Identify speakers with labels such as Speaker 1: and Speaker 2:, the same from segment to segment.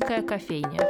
Speaker 1: Шумерийская кофейня.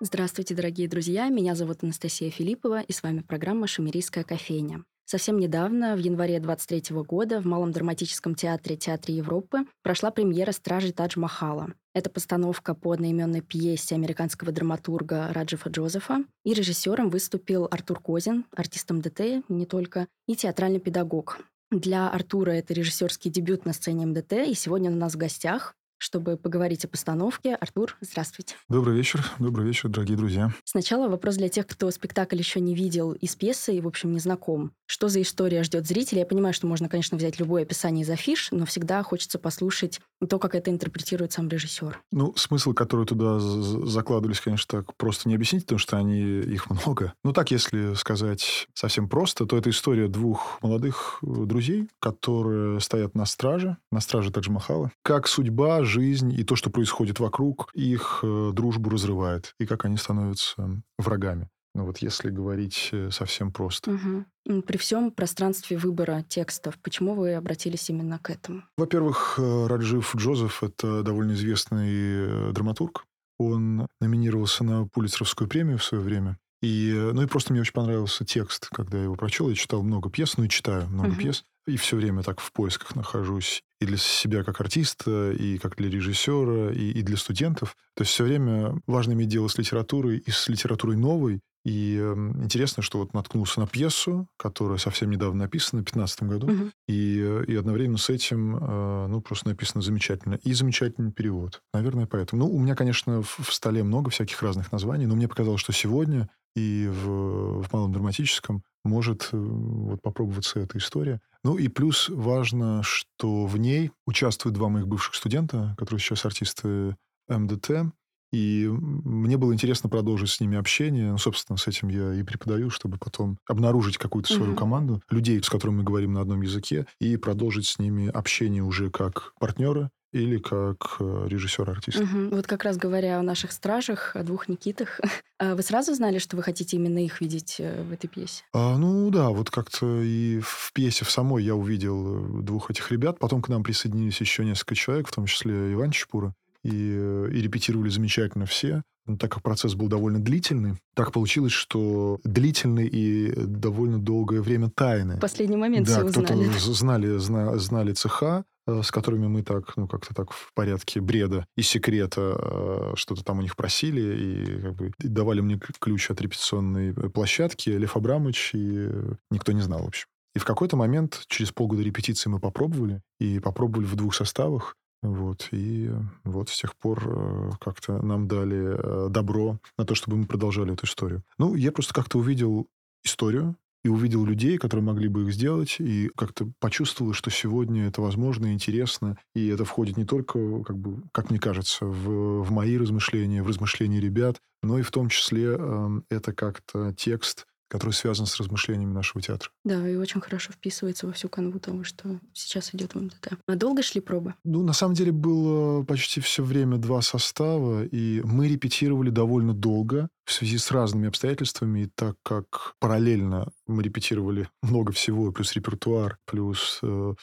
Speaker 2: Здравствуйте, дорогие друзья! Меня зовут Анастасия Филиппова, и с вами программа «Шумерийская кофейня». Совсем недавно, в январе 23 года, в Малом драматическом театре Театре Европы прошла премьера «Стражи Тадж-Махала». Это постановка по одноименной пьесе американского драматурга Раджифа Джозефа. И режиссером выступил Артур Козин, артистом ДТ, не только, и театральный педагог. Для Артура это режиссерский дебют на сцене МДТ, и сегодня он у нас в гостях чтобы поговорить о постановке. Артур, здравствуйте.
Speaker 3: Добрый вечер. Добрый вечер, дорогие друзья.
Speaker 2: Сначала вопрос для тех, кто спектакль еще не видел из пьесы и, в общем, не знаком. Что за история ждет зрителя? Я понимаю, что можно, конечно, взять любое описание из афиш, но всегда хочется послушать то, как это интерпретирует сам режиссер.
Speaker 3: Ну, смысл, который туда закладывались, конечно, так просто не объяснить, потому что они, их много. Ну, так, если сказать совсем просто, то это история двух молодых э, друзей, которые стоят на страже, на страже Тадж-Махала. Как судьба жизнь и то, что происходит вокруг, их э, дружбу разрывает, и как они становятся врагами. Ну вот если говорить э, совсем просто.
Speaker 2: Угу. При всем пространстве выбора текстов, почему вы обратились именно к этому?
Speaker 3: Во-первых, э, Раджив Джозеф – это довольно известный драматург. Он номинировался на Пулицеровскую премию в свое время. И, ну и просто мне очень понравился текст, когда я его прочел. Я читал много пьес, ну и читаю много угу. пьес. И все время так в поисках нахожусь и для себя как артиста, и как для режиссера, и, и для студентов. То есть все время важно иметь дело с литературой и с литературой новой. И э, интересно, что вот наткнулся на пьесу, которая совсем недавно написана, в 2015 году, угу. и, и одновременно с этим, э, ну, просто написано замечательно. И замечательный перевод. Наверное, поэтому. Ну, у меня, конечно, в, в столе много всяких разных названий, но мне показалось, что сегодня и в, в малом драматическом может э, вот попробоваться эта история. Ну и плюс важно, что в ней участвуют два моих бывших студента, которые сейчас артисты МДТ. И мне было интересно продолжить с ними общение. Ну, собственно, с этим я и преподаю, чтобы потом обнаружить какую-то свою угу. команду людей, с которыми мы говорим на одном языке, и продолжить с ними общение уже как партнеры или как э, режиссер-артист.
Speaker 2: Угу. Вот как раз говоря о наших стражах, о двух Никитах, а вы сразу знали, что вы хотите именно их видеть э, в этой пьесе?
Speaker 3: А, ну да, вот как-то и в пьесе в самой я увидел э, двух этих ребят. Потом к нам присоединились еще несколько человек, в том числе Иван Чепура. И, и репетировали замечательно все. Но так как процесс был довольно длительный, так получилось, что длительный и довольно долгое время тайны.
Speaker 2: В последний момент да, все
Speaker 3: узнали. знали, знали, знали цеха, с которыми мы так, ну, как-то так в порядке бреда и секрета э, что-то там у них просили, и как бы давали мне ключ от репетиционной э, площадки, Лев Абрамович, и никто не знал, в общем. И в какой-то момент, через полгода репетиции мы попробовали, и попробовали в двух составах, вот, и вот с тех пор как-то нам дали добро на то, чтобы мы продолжали эту историю. Ну, я просто как-то увидел историю, и увидел людей, которые могли бы их сделать, и как-то почувствовал, что сегодня это возможно и интересно, и это входит не только, как бы, как мне кажется, в, в мои размышления, в размышления ребят, но и в том числе э, это как-то текст, который связан с размышлениями нашего театра.
Speaker 2: Да, и очень хорошо вписывается во всю канву того, что сейчас идет в МДТ. А долго шли пробы?
Speaker 3: Ну, на самом деле, было почти все время два состава, и мы репетировали довольно долго в связи с разными обстоятельствами, и так как параллельно мы репетировали много всего, плюс репертуар, плюс э,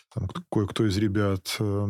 Speaker 3: кое-кто из ребят э,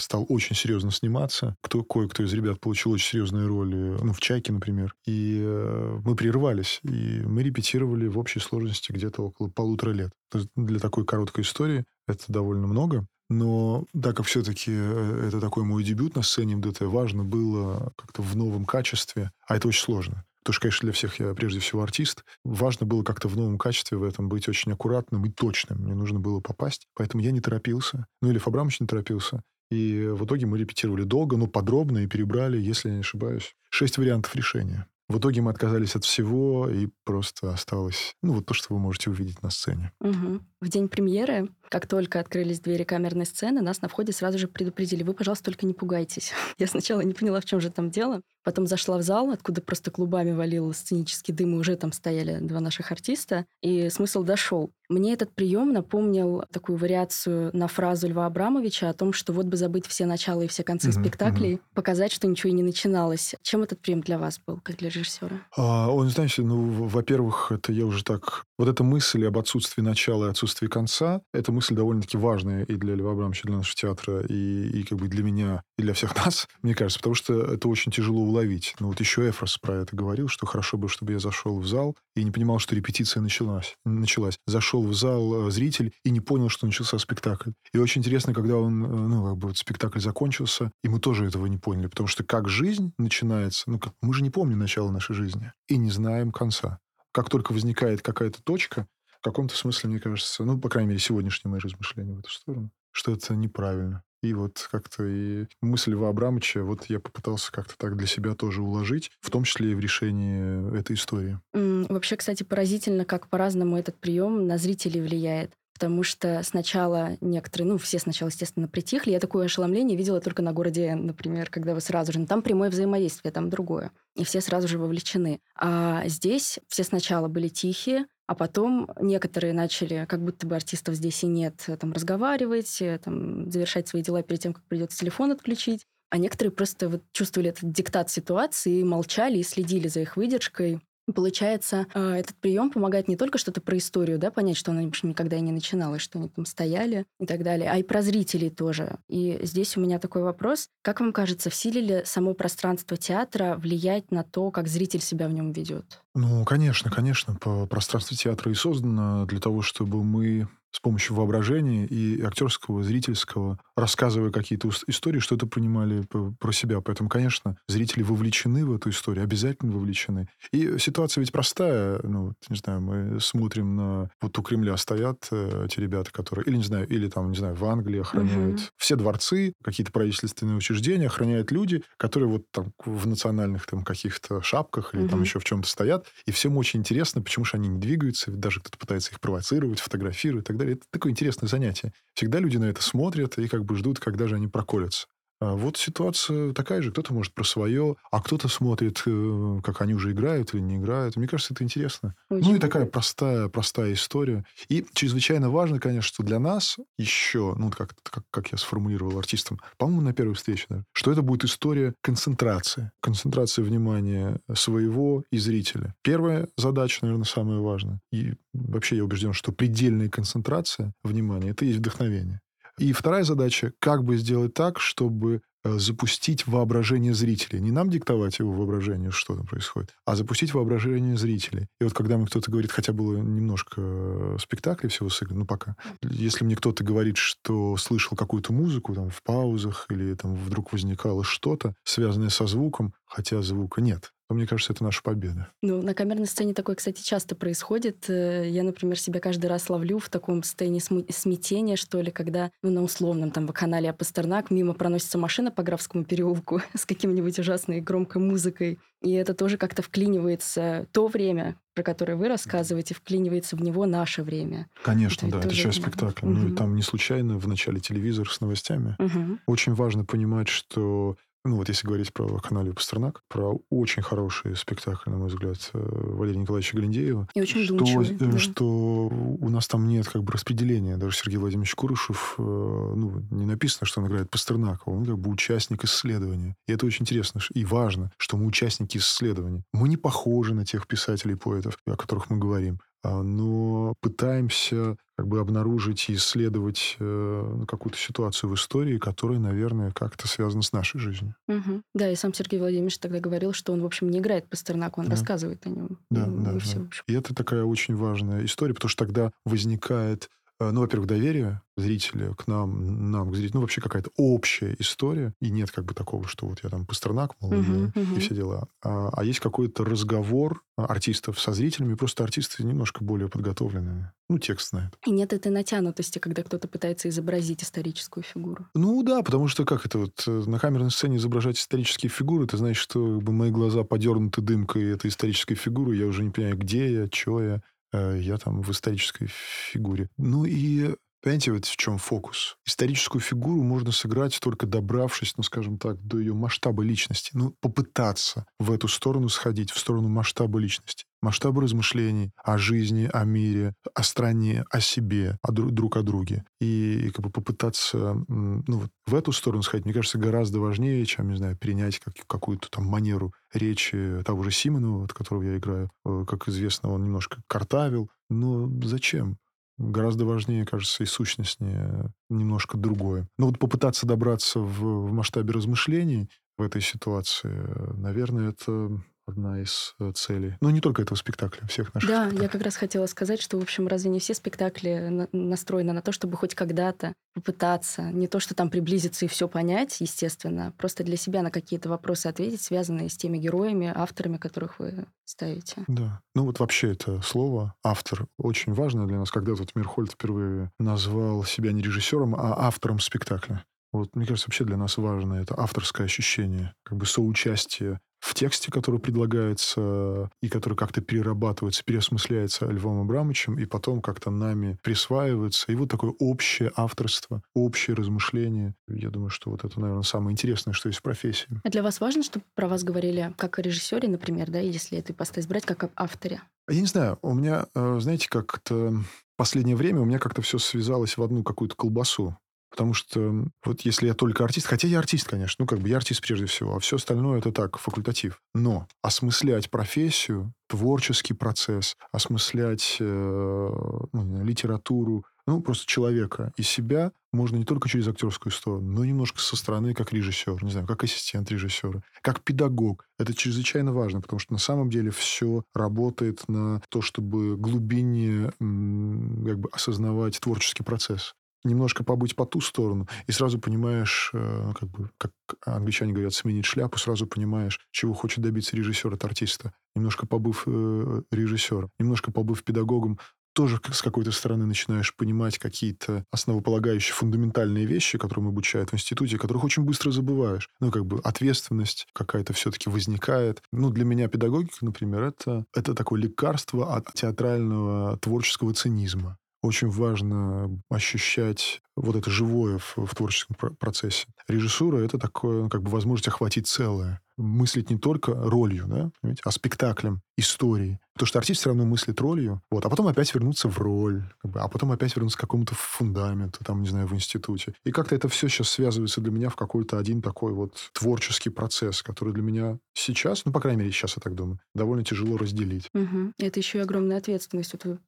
Speaker 3: стал очень серьезно сниматься, кто, кое-кто из ребят получил очень серьезные роли, ну, в «Чайке», например, и э, мы прерывались, и мы репетировали в общей сложности где-то около полутора лет. Для такой короткой истории это довольно много. Но так как все-таки э, это такой мой дебют на сцене МДТ, важно было как-то в новом качестве, а это очень сложно. Потому что, конечно, для всех я прежде всего артист. Важно было как-то в новом качестве в этом быть очень аккуратным и точным. Мне нужно было попасть. Поэтому я не торопился. Ну, или Фабрамович не торопился. И в итоге мы репетировали долго, но подробно и перебрали, если я не ошибаюсь, шесть вариантов решения. В итоге мы отказались от всего, и просто осталось, ну, вот то, что вы можете увидеть на сцене.
Speaker 2: Угу. В день премьеры, как только открылись двери камерной сцены, нас на входе сразу же предупредили, вы, пожалуйста, только не пугайтесь. Я сначала не поняла, в чем же там дело. Потом зашла в зал, откуда просто клубами валил сценический дым, и уже там стояли два наших артиста, и смысл дошел. Мне этот прием напомнил такую вариацию на фразу Льва Абрамовича о том, что вот бы забыть все начала и все концы mm-hmm, спектаклей, показать, что ничего и не начиналось. Чем этот прием для вас был, как для режиссера?
Speaker 3: А, он, знаете, ну, во-первых, это я уже так вот эта мысль об отсутствии начала и отсутствии конца, эта мысль довольно-таки важная и для Льва Абрамовича, для нашего театра, и, и как бы для меня, и для всех нас, мне кажется, потому что это очень тяжело уловить. Ну вот еще Эфрос про это говорил, что хорошо бы, чтобы я зашел в зал и не понимал, что репетиция началась. началась. Зашел в зал э, зритель и не понял, что начался спектакль. И очень интересно, когда он, э, ну, как бы вот спектакль закончился, и мы тоже этого не поняли, потому что как жизнь начинается, ну, как, мы же не помним начала нашей жизни и не знаем конца как только возникает какая-то точка, в каком-то смысле, мне кажется, ну, по крайней мере, сегодняшние мои размышления в эту сторону, что это неправильно. И вот как-то и мысль Льва Абрамовича, вот я попытался как-то так для себя тоже уложить, в том числе и в решении этой истории.
Speaker 2: Вообще, кстати, поразительно, как по-разному этот прием на зрителей влияет потому что сначала некоторые, ну, все сначала, естественно, притихли. Я такое ошеломление видела только на городе например, когда вы сразу же... Ну, там прямое взаимодействие, там другое. И все сразу же вовлечены. А здесь все сначала были тихие, а потом некоторые начали, как будто бы артистов здесь и нет, там, разговаривать, там, завершать свои дела перед тем, как придется телефон отключить. А некоторые просто вот чувствовали этот диктат ситуации, молчали и следили за их выдержкой. Получается, э, этот прием помогает не только что-то про историю, да, понять, что она никогда и не начиналась, что они там стояли и так далее, а и про зрителей тоже. И здесь у меня такой вопрос. Как вам кажется, в силе ли само пространство театра влиять на то, как зритель себя в нем ведет?
Speaker 3: Ну, конечно, конечно. Пространство театра и создано для того, чтобы мы с помощью воображения и актерского, зрительского, рассказывая какие-то истории, что это принимали про себя. Поэтому, конечно, зрители вовлечены в эту историю, обязательно вовлечены. И ситуация ведь простая. Ну, не знаю, мы смотрим на... Вот у Кремля стоят эти ребята, которые... Или, не знаю, или там, не знаю, в Англии охраняют угу. все дворцы, какие-то правительственные учреждения охраняют люди, которые вот там в национальных там каких-то шапках или угу. там еще в чем-то стоят. И всем очень интересно, почему же они не двигаются. Даже кто-то пытается их провоцировать, фотографировать и так далее далее. Это такое интересное занятие. Всегда люди на это смотрят и как бы ждут, когда же они проколятся. А вот ситуация такая же. Кто-то может про свое, а кто-то смотрит, э, как они уже играют или не играют. Мне кажется, это интересно. Очень. Ну и такая простая, простая история. И чрезвычайно важно, конечно, что для нас еще, ну как, как, как я сформулировал артистам, по-моему, на первой встрече, да, что это будет история концентрации. Концентрации внимания своего и зрителя. Первая задача, наверное, самая важная. И вообще я убежден, что предельная концентрация внимания – это есть вдохновение. И вторая задача, как бы сделать так, чтобы э, запустить воображение зрителей. Не нам диктовать его воображение, что там происходит, а запустить воображение зрителей. И вот когда мне кто-то говорит, хотя было немножко э, спектаклей всего сыграно, ну пока. Если мне кто-то говорит, что слышал какую-то музыку там в паузах или там вдруг возникало что-то, связанное со звуком, хотя звука нет, то, мне кажется, это наша победа.
Speaker 2: Ну, на камерной сцене такое, кстати, часто происходит. Э, я, например, себя каждый раз ловлю в таком состоянии смятения, что ли, когда ну, на условном там канале Пастернак мимо проносится машина по Графскому переулку с каким-нибудь ужасной громкой музыкой. И это тоже как-то вклинивается то время, про которое вы рассказываете, вклинивается в него наше время.
Speaker 3: Конечно, это да, это часть спектакля. Угу. Ну, и там не случайно в начале телевизор с новостями. Угу. Очень важно понимать, что ну вот если говорить про канале Пастернак, про очень хороший спектакль, на мой взгляд, э, Валерия Николаевича Глиндеева.
Speaker 2: И очень что,
Speaker 3: э, да. что у нас там нет как бы распределения. Даже Сергей Владимирович Курышев, э, ну, не написано, что он играет Пастернака, он как бы участник исследования. И это очень интересно и важно, что мы участники исследования. Мы не похожи на тех писателей и поэтов, о которых мы говорим. А, но пытаемся как бы обнаружить и исследовать э, какую-то ситуацию в истории, которая, наверное, как-то связана с нашей жизнью.
Speaker 2: Угу. Да, и сам Сергей Владимирович тогда говорил, что он, в общем, не играет Пастернака, он да. рассказывает о нем.
Speaker 3: Да, и, да, и, да. Все, и это такая очень важная история, потому что тогда возникает ну, во-первых, доверие зрителя к нам, нам, к зрителю, ну, вообще какая-то общая история, и нет как бы такого, что вот я там Пастернак, мол, uh-huh, uh-huh. и все дела. А, а есть какой-то разговор артистов со зрителями, просто артисты немножко более подготовленные. Ну, текст знает.
Speaker 2: И нет этой натянутости, когда кто-то пытается изобразить историческую фигуру.
Speaker 3: Ну да, потому что как это вот э, на камерной сцене изображать исторические фигуры, ты знаешь, что как бы, мои глаза подернуты дымкой этой исторической фигуры, я уже не понимаю, где я, что я. Э, я там в исторической фигуре. Ну и Понимаете, вот в чем фокус? Историческую фигуру можно сыграть только добравшись, ну, скажем так, до ее масштаба личности. Ну, попытаться в эту сторону сходить, в сторону масштаба личности. Масштабы размышлений о жизни, о мире, о стране, о себе, о друг, друг о друге. И, и как бы попытаться ну, вот в эту сторону сходить, мне кажется, гораздо важнее, чем, не знаю, перенять как, какую-то там манеру речи того же Симонова, от которого я играю. Э, как известно, он немножко картавил. Но зачем? Гораздо важнее, кажется, и сущностнее немножко другое. Но вот попытаться добраться в, в масштабе размышлений в этой ситуации, наверное, это одна из э, целей. Ну, не только этого спектакля, всех наших
Speaker 2: Да,
Speaker 3: спектаклей.
Speaker 2: я как раз хотела сказать, что, в общем, разве не все спектакли на- настроены на то, чтобы хоть когда-то попытаться, не то, что там приблизиться и все понять, естественно, просто для себя на какие-то вопросы ответить, связанные с теми героями, авторами, которых вы ставите.
Speaker 3: Да. Ну вот вообще это слово «автор» очень важно для нас. Когда тут Мирхольд впервые назвал себя не режиссером, а автором спектакля. Вот, мне кажется, вообще для нас важно это авторское ощущение, как бы соучастие в тексте, который предлагается и который как-то перерабатывается, переосмысляется Львом Абрамовичем, и потом как-то нами присваивается. И вот такое общее авторство, общее размышление. Я думаю, что вот это, наверное, самое интересное, что есть в профессии.
Speaker 2: А для вас важно, чтобы про вас говорили как о режиссере, например, да, если эту ипостась брать, как об авторе?
Speaker 3: Я не знаю, у меня, э, знаете, как-то последнее время у меня как-то все связалось в одну какую-то колбасу. Потому что вот если я только артист, хотя я артист, конечно, ну как бы я артист прежде всего, а все остальное это так, факультатив. Но осмыслять профессию, творческий процесс, осмыслять э, ну, литературу, ну просто человека и себя можно не только через актерскую сторону, но немножко со стороны как режиссер, не знаю, как ассистент режиссера, как педагог. Это чрезвычайно важно, потому что на самом деле все работает на то, чтобы глубине как бы осознавать творческий процесс немножко побыть по ту сторону, и сразу понимаешь, э, как бы, как англичане говорят, сменить шляпу, сразу понимаешь, чего хочет добиться режиссер от артиста. Немножко побыв э, режиссером, немножко побыв педагогом, тоже с какой-то стороны начинаешь понимать какие-то основополагающие фундаментальные вещи, которые мы обучают в институте, которых очень быстро забываешь. Ну, как бы ответственность какая-то все-таки возникает. Ну, для меня педагогика, например, это, это такое лекарство от театрального творческого цинизма очень важно ощущать вот это живое в, в творческом процессе. Режиссура — это такое, ну, как бы возможность охватить целое. Мыслить не только ролью, да, а спектаклем, историей. Потому что артист все равно мыслит ролью, вот, а потом опять вернуться в роль, как бы, а потом опять вернуться к какому-то фундаменту, там, не знаю, в институте. И как-то это все сейчас связывается для меня в какой-то один такой вот творческий процесс, который для меня сейчас, ну, по крайней мере, сейчас я так думаю, довольно тяжело разделить.
Speaker 2: Угу. Это еще и огромная ответственность. Вот вы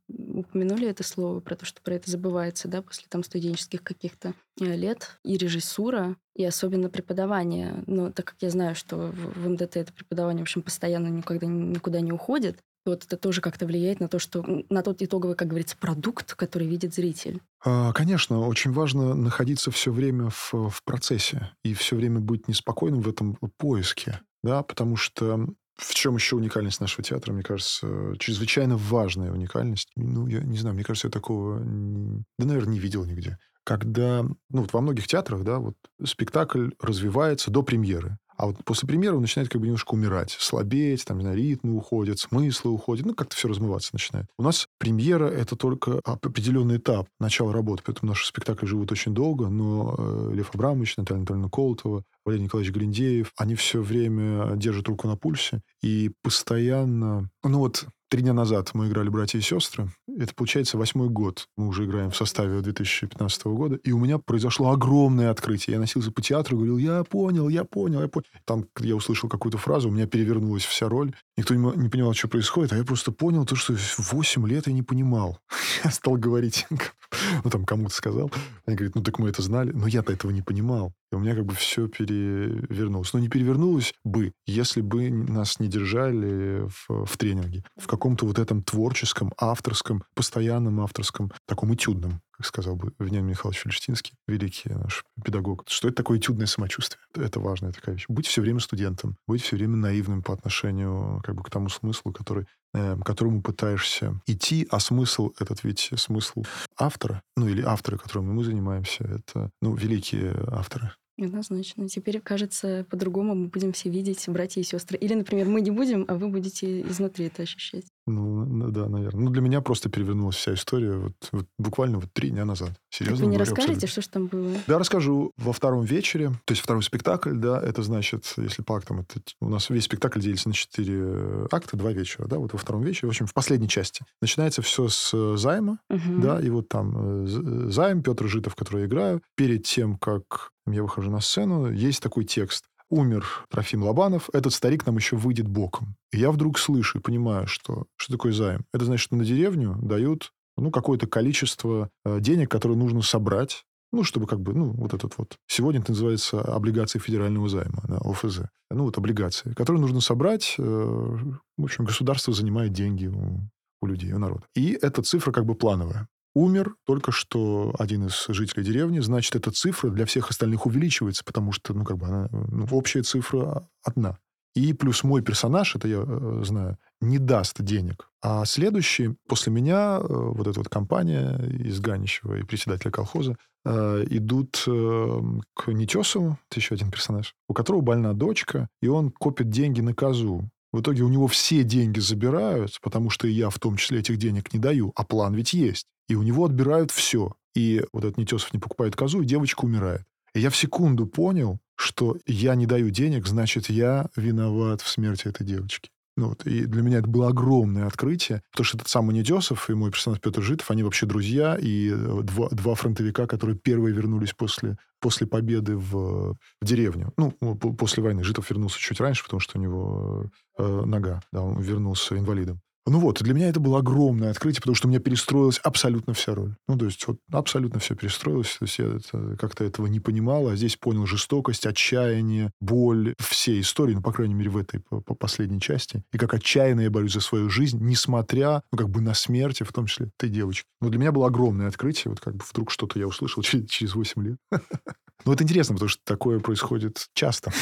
Speaker 2: упомянули это слово, про то, что про это забывается, да, после там студенческих каких-то э, лет. И режиссура, и особенно преподавание. Но так как я знаю, что в МДТ это преподавание, в общем, постоянно никогда никуда не уходит, вот это тоже как-то влияет на то, что на тот итоговый, как говорится, продукт, который видит зритель.
Speaker 3: А, конечно, очень важно находиться все время в, в процессе и все время быть неспокойным в этом поиске, да, потому что в чем еще уникальность нашего театра, мне кажется, чрезвычайно важная уникальность. Ну, я не знаю, мне кажется, я такого, да, наверное, не видел нигде. Когда, ну, вот во многих театрах, да, вот спектакль развивается до премьеры. А вот после премьеры он начинает как бы немножко умирать, слабеть, там, не знаю, ритмы уходят, смыслы уходят, ну, как-то все размываться начинает. У нас премьера — это только определенный этап начала работы, поэтому наши спектакли живут очень долго, но э, Лев Абрамович, Наталья Анатольевна Колотова, Валерий Николаевич Гриндеев, они все время держат руку на пульсе и постоянно... Ну вот Три дня назад мы играли «Братья и сестры». Это, получается, восьмой год. Мы уже играем в составе 2015 года. И у меня произошло огромное открытие. Я носился по театру и говорил, я понял, я понял, я понял. Там я услышал какую-то фразу, у меня перевернулась вся роль. Никто не, не понимал, что происходит, а я просто понял то, что 8 лет я не понимал. Я стал говорить, ну, там кому-то сказал. Они говорят, ну, так мы это знали. Но я-то этого не понимал. И у меня как бы все перевернулось. Но не перевернулось бы, если бы нас не держали в, в тренинге. В каком-то вот этом творческом, авторском, постоянном авторском, таком этюдном как сказал бы Вениамин Михайлович Фельштинский, великий наш педагог. Что это такое этюдное самочувствие? Это важная такая вещь. Быть все время студентом, быть все время наивным по отношению как бы, к тому смыслу, который, к которому пытаешься идти, а смысл этот ведь смысл автора, ну или авторы, которыми мы занимаемся, это ну, великие авторы.
Speaker 2: Однозначно. Теперь, кажется, по-другому мы будем все видеть братья и сестры. Или, например, мы не будем, а вы будете изнутри это ощущать.
Speaker 3: Ну, да, наверное. Ну, для меня просто перевернулась вся история вот, вот буквально вот три дня назад.
Speaker 2: Серьезно Вы не говорю, расскажете, абсолютно. что же там было?
Speaker 3: Да, расскажу во втором вечере. То есть второй спектакль, да, это значит, если по актам, это, у нас весь спектакль делится на четыре акта, два вечера, да, вот во втором вечере, в общем, в последней части. Начинается все с э, займа, угу. да, и вот там э, займ, Петр Житов, который я играю. Перед тем, как я выхожу на сцену, есть такой текст умер Трофим Лобанов, этот старик нам еще выйдет боком. И я вдруг слышу и понимаю, что, что такое займ. Это значит, что на деревню дают ну, какое-то количество э, денег, которое нужно собрать, ну, чтобы как бы, ну, вот этот вот... Сегодня это называется облигации федерального займа, да, ОФЗ. Ну, вот облигации, которые нужно собрать. Э, в общем, государство занимает деньги у, у людей, у народа. И эта цифра как бы плановая умер только что один из жителей деревни, значит, эта цифра для всех остальных увеличивается, потому что, ну, как бы она, ну, общая цифра одна. И плюс мой персонаж, это я э, знаю, не даст денег. А следующий, после меня, э, вот эта вот компания из Ганищева и председателя колхоза, э, идут к Нетесову, это еще один персонаж, у которого больна дочка, и он копит деньги на козу. В итоге у него все деньги забирают, потому что я в том числе этих денег не даю, а план ведь есть. И у него отбирают все. И вот этот Нетесов не покупает козу, и девочка умирает. И я в секунду понял, что я не даю денег, значит, я виноват в смерти этой девочки. Ну, вот, и для меня это было огромное открытие, потому что этот самый Недесов и мой персонаж Петр Житов, они вообще друзья, и э, два, два фронтовика, которые первые вернулись после, после победы в, в деревню. Ну, после войны. Житов вернулся чуть раньше, потому что у него э, нога, да, он вернулся инвалидом. Ну вот, для меня это было огромное открытие, потому что у меня перестроилась абсолютно вся роль. Ну, то есть, вот абсолютно все перестроилось. То есть, я это, как-то этого не понимал, а здесь понял жестокость, отчаяние, боль всей истории, ну, по крайней мере, в этой по, по последней части. И как отчаянно я борюсь за свою жизнь, несмотря, ну, как бы на смерти, в том числе, ты девочки. Но для меня было огромное открытие, вот как бы вдруг что-то я услышал через, через 8 лет. Ну, это интересно, потому что такое происходит часто.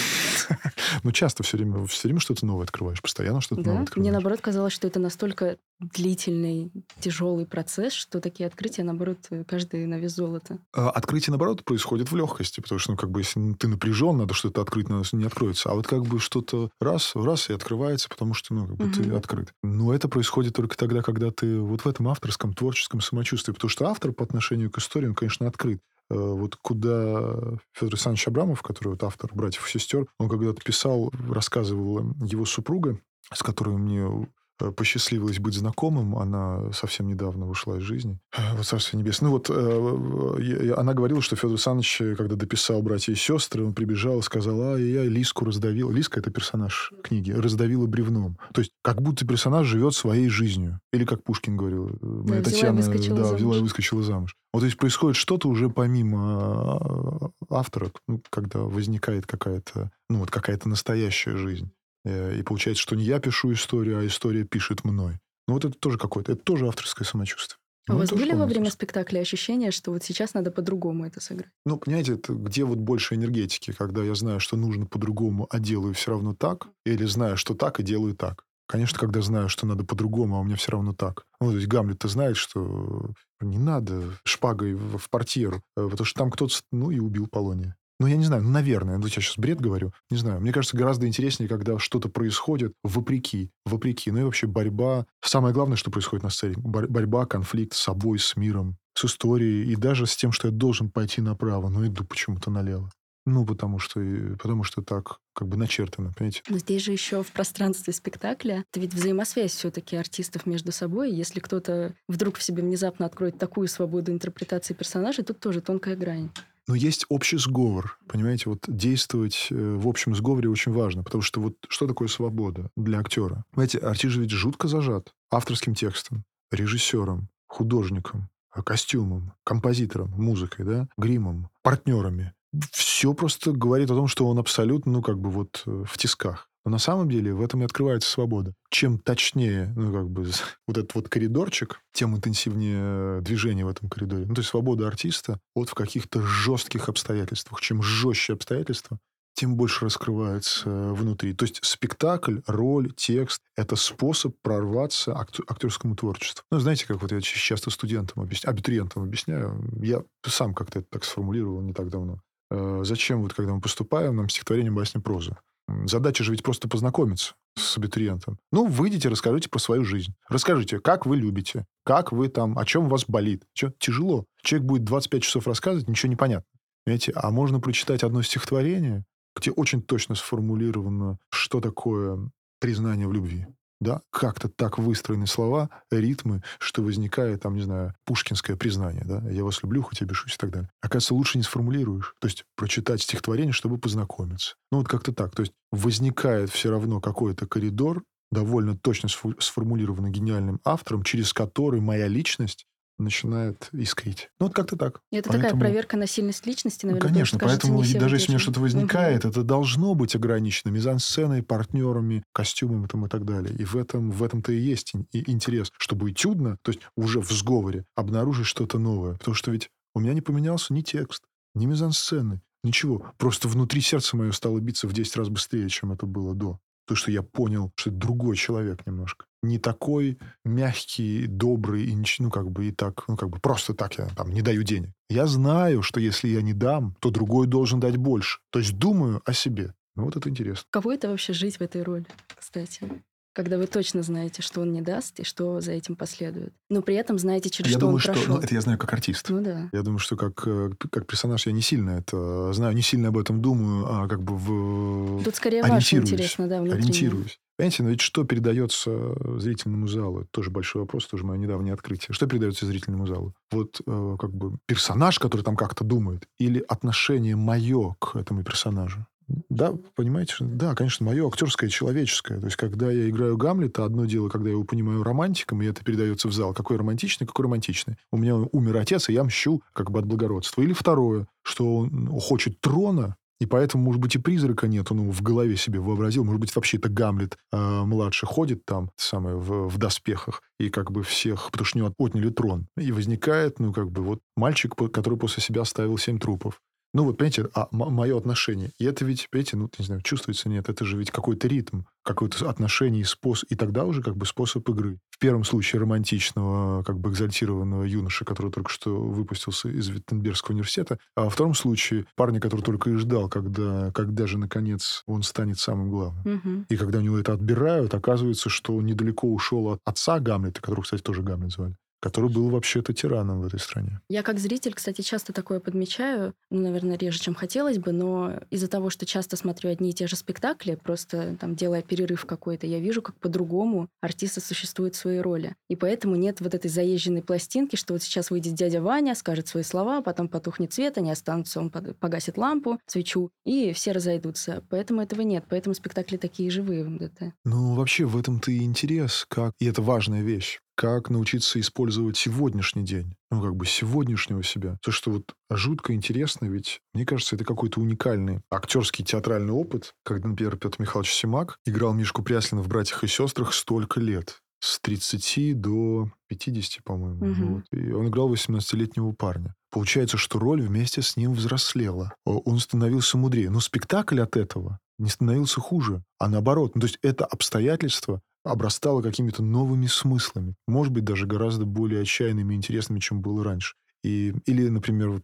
Speaker 3: ну, часто все время, все время что-то новое открываешь, постоянно что-то да? новое открываешь.
Speaker 2: Мне, наоборот, казалось, что это настолько длительный, тяжелый процесс, что такие открытия, наоборот, каждый на вес золота.
Speaker 3: А открытие, наоборот, происходит в легкости, потому что, ну, как бы, если ты напряжен, надо что-то открыть, надо не откроется. А вот как бы что-то раз, раз и открывается, потому что, ну, как бы угу. ты открыт. Но это происходит только тогда, когда ты вот в этом авторском, творческом самочувствии. Потому что автор по отношению к истории, он, конечно, открыт. Э, вот куда Федор Александрович Абрамов, который вот автор «Братьев и сестер», он когда-то писал, рассказывал его супруга, с которой мне посчастливилось быть знакомым. Она совсем недавно ушла из жизни. Э, вот Царствие Небесное. Ну вот э, она говорила, что Федор Александрович, когда дописал «Братья и сестры», он прибежал и сказал, а я Лиску раздавил. Лиска – это персонаж книги. Раздавила бревном. То есть как будто персонаж живет своей жизнью. Или как Пушкин говорил,
Speaker 2: моя да, Татьяна взяла, да,
Speaker 3: замуж. взяла и выскочила замуж. Вот то есть происходит что-то уже помимо автора, ну, когда возникает какая-то, ну вот какая-то настоящая жизнь. Э, и получается, что не я пишу историю, а история пишет мной. Ну вот это тоже какое-то, это тоже авторское самочувствие.
Speaker 2: А ну, у вас были во время спектакля ощущения, что вот сейчас надо по-другому это сыграть?
Speaker 3: Ну, понимаете, это где вот больше энергетики, когда я знаю, что нужно по-другому, а делаю все равно так, или знаю, что так, и делаю так. Конечно, когда знаю, что надо по-другому, а у меня все равно так. Ну, то есть Гамлет-то знает, что не надо шпагой в, в портьеру, э, потому что там кто-то, ну, и убил Полония. Ну, я не знаю, ну, наверное, ну, я сейчас бред говорю, не знаю. Мне кажется, гораздо интереснее, когда что-то происходит вопреки, вопреки. Ну, и вообще борьба. Самое главное, что происходит на сцене. Борьба, конфликт с собой, с миром, с историей. И даже с тем, что я должен пойти направо, но иду почему-то налево. Ну, потому что, потому что так как бы начертано, понимаете?
Speaker 2: Но здесь же еще в пространстве спектакля, это ведь взаимосвязь все-таки артистов между собой. Если кто-то вдруг в себе внезапно откроет такую свободу интерпретации персонажей, тут тоже тонкая грань.
Speaker 3: Но есть общий сговор, понимаете, вот действовать э, в общем сговоре очень важно, потому что вот что такое свобода для актера? Понимаете, артист ведь жутко зажат авторским текстом, режиссером, художником, э, костюмом, композитором, музыкой, да, гримом, партнерами. Все просто говорит о том, что он абсолютно, ну, как бы вот э, в тисках. Но на самом деле в этом и открывается свобода. Чем точнее, ну, как бы, вот этот вот коридорчик, тем интенсивнее движение в этом коридоре. Ну, то есть свобода артиста вот в каких-то жестких обстоятельствах. Чем жестче обстоятельства, тем больше раскрывается внутри. То есть спектакль, роль, текст – это способ прорваться актер, актерскому творчеству. Ну, знаете, как вот я часто студентам объясняю, абитуриентам объясняю, я сам как-то это так сформулировал не так давно. Э, зачем вот, когда мы поступаем, нам стихотворение, басня, проза? Задача же ведь просто познакомиться с абитуриентом. Ну, выйдите, расскажите про свою жизнь. Расскажите, как вы любите, как вы там, о чем у вас болит. Что, тяжело. Человек будет 25 часов рассказывать, ничего не понятно. Понимаете? А можно прочитать одно стихотворение, где очень точно сформулировано, что такое признание в любви да, как-то так выстроены слова, ритмы, что возникает, там, не знаю, пушкинское признание, да, я вас люблю, хоть я бешусь и так далее. Оказывается, лучше не сформулируешь. То есть прочитать стихотворение, чтобы познакомиться. Ну, вот как-то так. То есть возникает все равно какой-то коридор, довольно точно сформулированный гениальным автором, через который моя личность начинает искрить. Ну, вот как-то так.
Speaker 2: И это поэтому... такая проверка на сильность личности, наверное.
Speaker 3: Ну, конечно, кажется, поэтому даже если у меня что-то возникает, угу. это должно быть ограничено мизансценой, партнерами, костюмом там, и так далее. И в этом в этом-то и есть и интерес, чтобы этюдно, то есть уже в сговоре, обнаружить что-то новое. Потому что ведь у меня не поменялся ни текст, ни мизансцены, ничего. Просто внутри сердце мое стало биться в 10 раз быстрее, чем это было до. То, что я понял, что это другой человек немножко. Не такой мягкий, добрый, и, ну, как бы, и так, ну, как бы, просто так я там не даю денег. Я знаю, что если я не дам, то другой должен дать больше. То есть думаю о себе. Ну, вот это интересно.
Speaker 2: Кого это вообще жить в этой роли, кстати? Когда вы точно знаете, что он не даст и что за этим последует. Но при этом знаете, через
Speaker 3: я
Speaker 2: что
Speaker 3: думаю,
Speaker 2: он
Speaker 3: что,
Speaker 2: прошел.
Speaker 3: Ну, это я знаю как артист.
Speaker 2: Ну да.
Speaker 3: Я думаю, что как, э, как персонаж я не сильно это знаю, не сильно об этом думаю, а как бы в...
Speaker 2: Тут скорее ваше интересно, да,
Speaker 3: внутренне. Ориентируюсь. Понимаете, но ведь что передается зрительному залу? Это тоже большой вопрос, тоже мое недавнее открытие. Что передается зрительному залу? Вот э, как бы персонаж, который там как-то думает, или отношение мое к этому персонажу? Да, понимаете? Да, конечно, мое актерское, человеческое. То есть, когда я играю Гамлета, одно дело, когда я его понимаю романтиком, и это передается в зал. Какой романтичный, какой романтичный. У меня умер отец, и я мщу как бы от благородства. Или второе, что он хочет трона, и поэтому, может быть, и призрака нет, он в голове себе вообразил. Может быть, вообще это Гамлет э, младший ходит там, самое, в, в доспехах, и как бы всех, потому что у него отняли трон. И возникает, ну, как бы, вот мальчик, который после себя оставил семь трупов. Ну, вот, понимаете, а мое отношение. И это ведь, понимаете, ну, не знаю, чувствуется, нет, это же ведь какой-то ритм, какое-то отношение и способ, и тогда уже как бы способ игры. В первом случае романтичного, как бы экзальтированного юноши, который только что выпустился из Виттенбергского университета, а во втором случае парня, который только и ждал, когда, когда же, наконец, он станет самым главным.
Speaker 2: Угу.
Speaker 3: И когда у него это отбирают, оказывается, что он недалеко ушел от отца Гамлета, которого, кстати, тоже Гамлет звали который был вообще-то тираном в этой стране.
Speaker 2: Я как зритель, кстати, часто такое подмечаю, ну, наверное, реже, чем хотелось бы, но из-за того, что часто смотрю одни и те же спектакли, просто там делая перерыв какой-то, я вижу, как по-другому артисты существуют в своей роли. И поэтому нет вот этой заезженной пластинки, что вот сейчас выйдет дядя Ваня, скажет свои слова, потом потухнет свет, они останутся, он погасит лампу, свечу, и все разойдутся. Поэтому этого нет. Поэтому спектакли такие живые в МДТ.
Speaker 3: Ну, вообще в этом-то и интерес, как... И это важная вещь как научиться использовать сегодняшний день, ну, как бы сегодняшнего себя. То, что вот жутко интересно, ведь, мне кажется, это какой-то уникальный актерский театральный опыт, когда, например, Петр Михайлович Симак играл Мишку Пряслина в «Братьях и сестрах» столько лет. С 30 до 50, по-моему.
Speaker 2: Угу.
Speaker 3: Вот. И он играл 18-летнего парня. Получается, что роль вместе с ним взрослела. Он становился мудрее. Но спектакль от этого не становился хуже, а наоборот. Ну, то есть это обстоятельство обрастало какими-то новыми смыслами, может быть, даже гораздо более отчаянными и интересными, чем было раньше. И, или, например,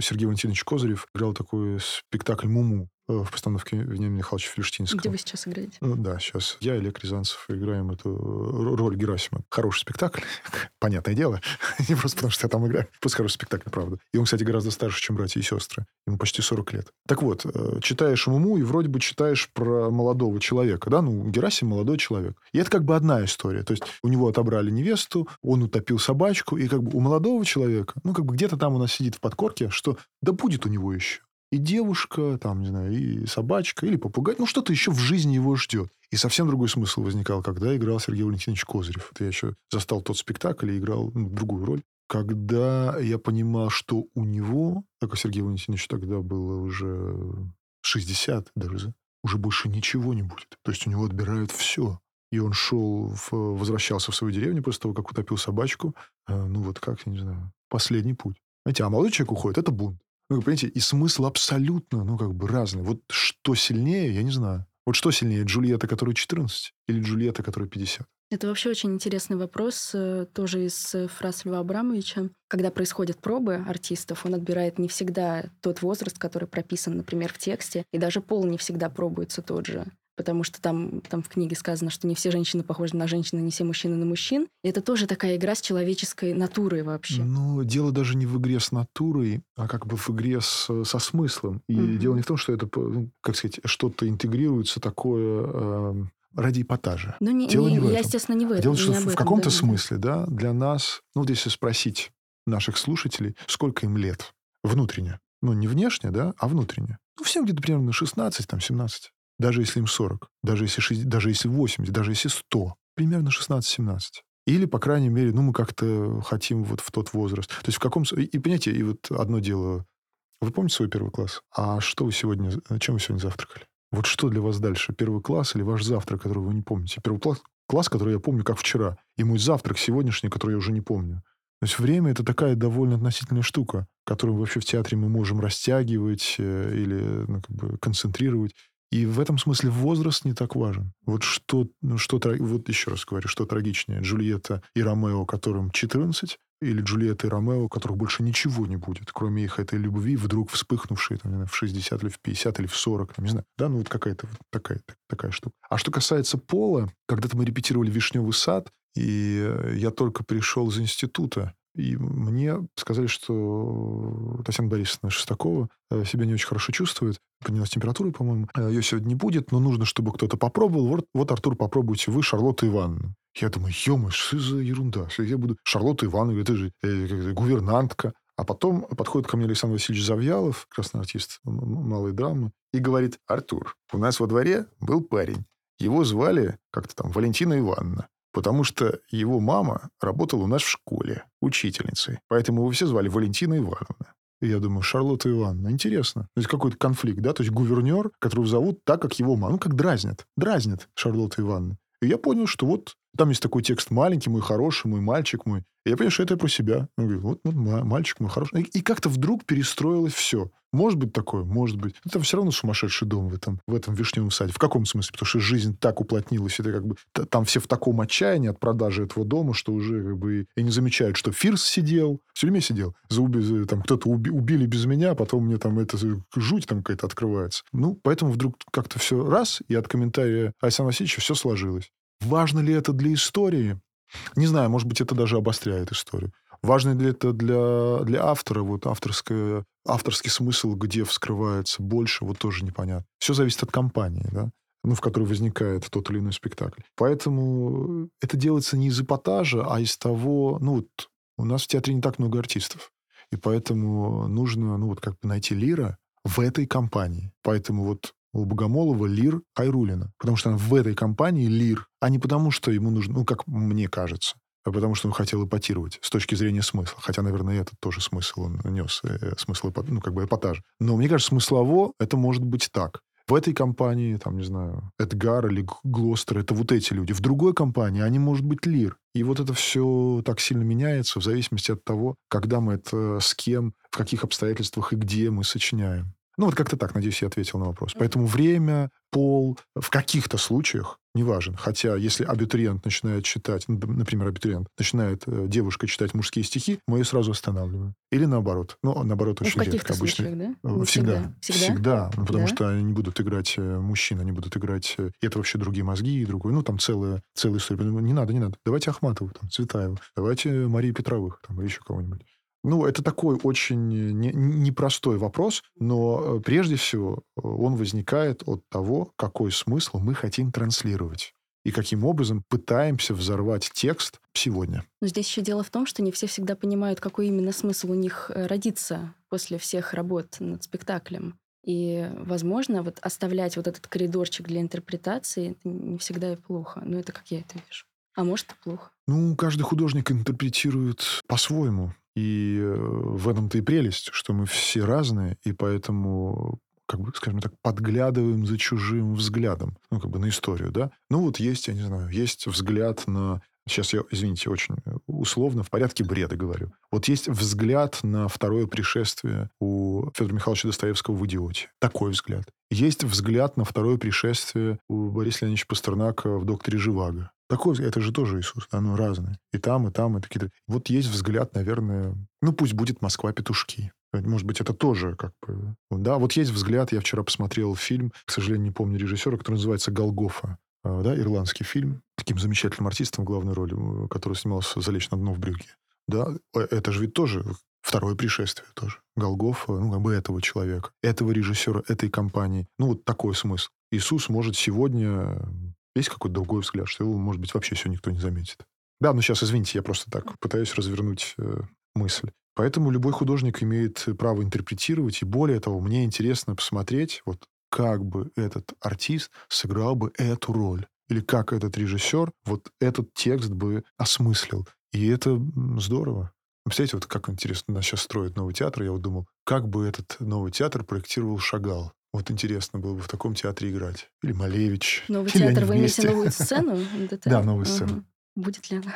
Speaker 3: Сергей Валентинович Козырев играл такой спектакль «Муму», в постановке Вениамина Михайловича Фельштинского.
Speaker 2: Где вы сейчас играете?
Speaker 3: Ну, да, сейчас я и Олег Рязанцев играем эту роль Герасима. Хороший спектакль, понятное дело. Не просто потому, что я там играю. Просто хороший спектакль, правда. И он, кстати, гораздо старше, чем братья и сестры. Ему почти 40 лет. Так вот, э, читаешь ему и вроде бы читаешь про молодого человека. Да, ну, Герасим молодой человек. И это как бы одна история. То есть у него отобрали невесту, он утопил собачку, и как бы у молодого человека, ну, как бы где-то там у нас сидит в подкорке, что да будет у него еще и девушка, там, не знаю, и собачка, или попугай. Ну, что-то еще в жизни его ждет. И совсем другой смысл возникал, когда играл Сергей Валентинович Козырев. Это я еще застал тот спектакль и играл ну, другую роль. Когда я понимал, что у него, так как Сергей Валентинович тогда было уже 60 даже, уже больше ничего не будет. То есть у него отбирают все. И он шел, в, возвращался в свою деревню после того, как утопил собачку. Э, ну вот как, я не знаю, последний путь. Знаете, а молодой человек уходит, это бунт. Ну, понимаете, и смысл абсолютно, ну, как бы разный. Вот что сильнее, я не знаю. Вот что сильнее, Джульетта, которая 14, или Джульетта, которая 50?
Speaker 2: Это вообще очень интересный вопрос, э, тоже из э, фраз Льва Абрамовича. Когда происходят пробы артистов, он отбирает не всегда тот возраст, который прописан, например, в тексте, и даже пол не всегда пробуется тот же потому что там, там в книге сказано, что не все женщины похожи на женщины, не все мужчины на мужчин. И это тоже такая игра с человеческой натурой вообще.
Speaker 3: Но дело даже не в игре с натурой, а как бы в игре с, со смыслом. И угу. дело не в том, что это, ну, как сказать, что-то интегрируется такое... Э, ради эпатажа.
Speaker 2: Ну, не,
Speaker 3: Дело
Speaker 2: не,
Speaker 3: не в этом.
Speaker 2: я, естественно, не в этом.
Speaker 3: Дело, что
Speaker 2: в,
Speaker 3: в каком-то да, смысле, да, для нас, ну, вот если спросить наших слушателей, сколько им лет внутренне, ну, не внешне, да, а внутренне. Ну, всем где-то примерно 16, там, 17 даже если им 40, даже если, 60, даже если 80, даже если 100, примерно 16-17. Или, по крайней мере, ну, мы как-то хотим вот в тот возраст. То есть в каком... И, понимаете, и вот одно дело... Вы помните свой первый класс? А что вы сегодня... Чем вы сегодня завтракали? Вот что для вас дальше? Первый класс или ваш завтрак, который вы не помните? Первый класс, класс, который я помню как вчера. И мой завтрак сегодняшний, который я уже не помню. То есть время — это такая довольно относительная штука, которую вообще в театре мы можем растягивать э, или ну, как бы концентрировать. И в этом смысле возраст не так важен. Вот что, ну, что вот еще раз говорю, что трагичнее, Джульетта и Ромео, которым 14, или Джульетта и Ромео, у которых больше ничего не будет, кроме их этой любви, вдруг вспыхнувшей там, знаю, в 60 или в 50 или в 40, там, не знаю. Да, ну вот какая-то вот такая, такая штука. А что касается пола, когда-то мы репетировали «Вишневый сад», и я только пришел из института, и мне сказали, что Татьяна Борисовна Шестакова э, себя не очень хорошо чувствует. Поднялась температура, по-моему. Э, Ее сегодня не будет, но нужно, чтобы кто-то попробовал. Вот, вот Артур, попробуйте вы, Шарлотта Ивановна. Я думаю, ё что за ерунда? Я буду Шарлотта Ивановна, это же э, гувернантка. А потом подходит ко мне Александр Васильевич Завьялов, красный артист малой драмы, и говорит, Артур, у нас во дворе был парень. Его звали как-то там Валентина Ивановна потому что его мама работала у нас в школе учительницей. Поэтому его все звали Валентина Ивановна. И я думаю, Шарлотта Ивановна, интересно. То есть какой-то конфликт, да? То есть гувернер, которого зовут так, как его мама. Ну, как дразнят. Дразнят Шарлотта Ивановна. И я понял, что вот там есть такой текст «Маленький мой хороший, мой мальчик мой». И я понял, что это про себя. Я говорю, вот, вот мальчик мой хороший. И, как-то вдруг перестроилось все. Может быть такое? Может быть. Там все равно сумасшедший дом в этом, в этом вишневом саде. В каком смысле? Потому что жизнь так уплотнилась, это как бы там все в таком отчаянии от продажи этого дома, что уже как бы и не замечают, что Фирс сидел, в тюрьме сидел, за уби, там кто-то уби, убили без меня, а потом мне там это жуть там какая-то открывается. Ну, поэтому вдруг как-то все раз, и от комментария Александра Васильевича все сложилось. Важно ли это для истории? Не знаю, может быть, это даже обостряет историю. Важно ли это для, для автора, вот авторское, авторский смысл, где вскрывается больше, вот тоже непонятно. Все зависит от компании, да, ну, в которой возникает тот или иной спектакль. Поэтому это делается не из эпатажа, а из того, ну, вот у нас в театре не так много артистов. И поэтому нужно, ну, вот как бы найти лира в этой компании. Поэтому вот у Богомолова Лир Хайрулина. Потому что она в этой компании Лир, а не потому, что ему нужно, ну, как мне кажется, а потому что он хотел эпатировать с точки зрения смысла. Хотя, наверное, этот тоже смысл он нес, э, смысл, ну, как бы эпатажа. Но мне кажется, смыслово это может быть так. В этой компании, там, не знаю, Эдгар или Глостер, это вот эти люди. В другой компании они, может быть, Лир. И вот это все так сильно меняется в зависимости от того, когда мы это с кем, в каких обстоятельствах и где мы сочиняем. Ну, вот как-то так, надеюсь, я ответил на вопрос. Поэтому время, пол в каких-то случаях не важен. Хотя, если абитуриент начинает читать, ну, например, абитуриент начинает э, девушка читать мужские стихи, мы ее сразу останавливаем. Или наоборот. Ну, наоборот, очень ну, в редко. Обычно. Случаях, да? Всегда. Всегда. Всегда. Всегда. Ну, потому да? что они не будут играть э, мужчин, они будут играть... Э, и это вообще другие мозги и другой. Ну, там целая, целая история. Не надо, не надо. Давайте Ахматову, там, Цветаеву. Давайте Марии Петровых, там, или еще кого-нибудь. Ну, это такой очень непростой вопрос, но э, прежде всего э, он возникает от того, какой смысл мы хотим транслировать и каким образом пытаемся взорвать текст сегодня.
Speaker 2: Но здесь еще дело в том, что не все всегда понимают, какой именно смысл у них э, родится после всех работ над спектаклем. И, возможно, вот оставлять вот этот коридорчик для интерпретации это не всегда и плохо. Но это как я это вижу. А может, и плохо.
Speaker 3: Ну, каждый художник интерпретирует по-своему. И э, в этом-то и прелесть, что мы все разные, и поэтому как бы, скажем так, подглядываем за чужим взглядом, ну, как бы на историю, да. Ну, вот есть, я не знаю, есть взгляд на Сейчас я, извините, очень условно, в порядке бреда говорю. Вот есть взгляд на второе пришествие у Федора Михайловича Достоевского в «Идиоте». Такой взгляд. Есть взгляд на второе пришествие у Бориса Леонидовича Пастернака в «Докторе Живаго». Такой, это же тоже Иисус, оно разное. И там, и там, и такие. Вот есть взгляд, наверное, ну пусть будет Москва-петушки. Может быть, это тоже как бы... Да, вот есть взгляд. Я вчера посмотрел фильм, к сожалению, не помню режиссера, который называется «Голгофа». А, да, ирландский фильм. Таким замечательным артистом главной роли, который снимался «Залечь на дно в брюге». Да, э, это же ведь тоже второе пришествие тоже. Голгофа, ну, как бы этого человека, этого режиссера, этой компании. Ну, вот такой смысл. Иисус может сегодня... Есть какой-то другой взгляд, что его, может быть, вообще все никто не заметит. Да, ну сейчас, извините, я просто так пытаюсь развернуть э, мысль. Поэтому любой художник имеет право интерпретировать, и более того, мне интересно посмотреть, вот как бы этот артист сыграл бы эту роль, или как этот режиссер вот этот текст бы осмыслил. И это здорово. Представляете, вот как интересно, нас сейчас строят новый театр. Я вот думал, как бы этот новый театр проектировал Шагал. Вот интересно было бы в таком театре играть. Или Малевич.
Speaker 2: Новый
Speaker 3: или
Speaker 2: театр, вы имеете новую сцену?
Speaker 3: Да, новую сцену.
Speaker 2: Будет ли она?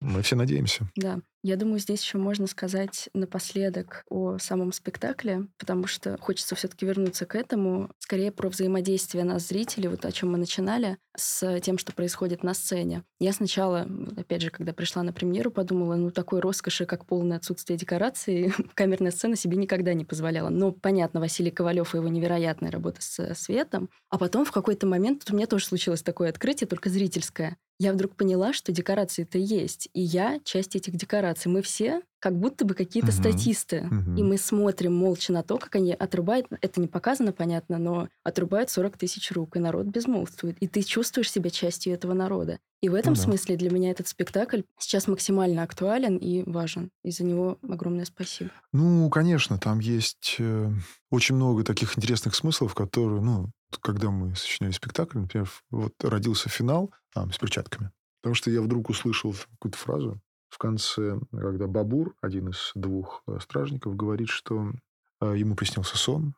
Speaker 3: Мы все надеемся.
Speaker 2: Да. Я думаю, здесь еще можно сказать напоследок о самом спектакле, потому что хочется все-таки вернуться к этому. Скорее про взаимодействие нас, зрителей, вот о чем мы начинали, с тем, что происходит на сцене. Я сначала, опять же, когда пришла на премьеру, подумала, ну, такой роскоши, как полное отсутствие декораций, камерная сцена себе никогда не позволяла. Но, понятно, Василий Ковалев и его невероятная работа с светом. А потом в какой-то момент у меня тоже случилось такое открытие, только зрительское. Я вдруг поняла, что декорации-то есть, и я часть этих декораций. Мы все как будто бы какие-то угу. статисты. Угу. И мы смотрим молча на то, как они отрубают, это не показано, понятно, но отрубают 40 тысяч рук, и народ безмолвствует. И ты чувствуешь себя частью этого народа. И в этом ну, да. смысле для меня этот спектакль сейчас максимально актуален и важен. И за него огромное спасибо.
Speaker 3: Ну, конечно, там есть э, очень много таких интересных смыслов, которые, ну, когда мы сочиняли спектакль, например, вот родился финал а, с перчатками. Потому что я вдруг услышал какую-то фразу, в конце, когда Бабур, один из двух э, стражников, говорит, что э, ему приснился сон,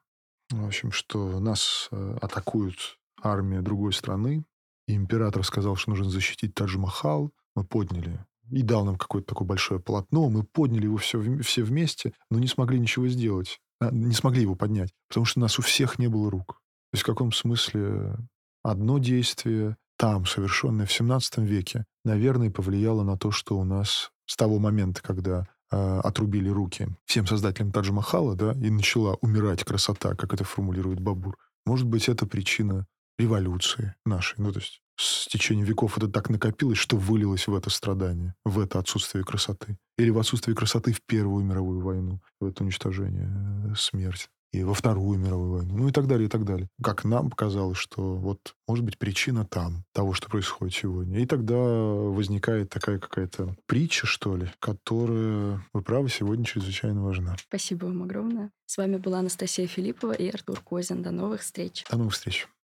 Speaker 3: в общем, что нас э, атакуют армия другой страны, и император сказал, что нужно защитить Тадж-Махал, мы подняли и дал нам какое-то такое большое полотно, мы подняли его все, все вместе, но не смогли ничего сделать, а, не смогли его поднять, потому что у нас у всех не было рук. Есть в каком смысле одно действие там, совершенное в 17 веке, наверное, повлияло на то, что у нас с того момента, когда э, отрубили руки всем создателям Тадж-Махала, да, и начала умирать красота, как это формулирует Бабур, может быть, это причина революции нашей. Ну, то есть с течением веков это так накопилось, что вылилось в это страдание, в это отсутствие красоты. Или в отсутствие красоты в Первую мировую войну, в это уничтожение, э, смерть и во Вторую мировую войну, ну и так далее, и так далее. Как нам показалось, что вот может быть причина там, того, что происходит сегодня. И тогда возникает такая какая-то притча, что ли, которая, вы правы, сегодня чрезвычайно важна.
Speaker 2: Спасибо вам огромное. С вами была Анастасия Филиппова и Артур Козин. До новых встреч.
Speaker 3: До новых встреч.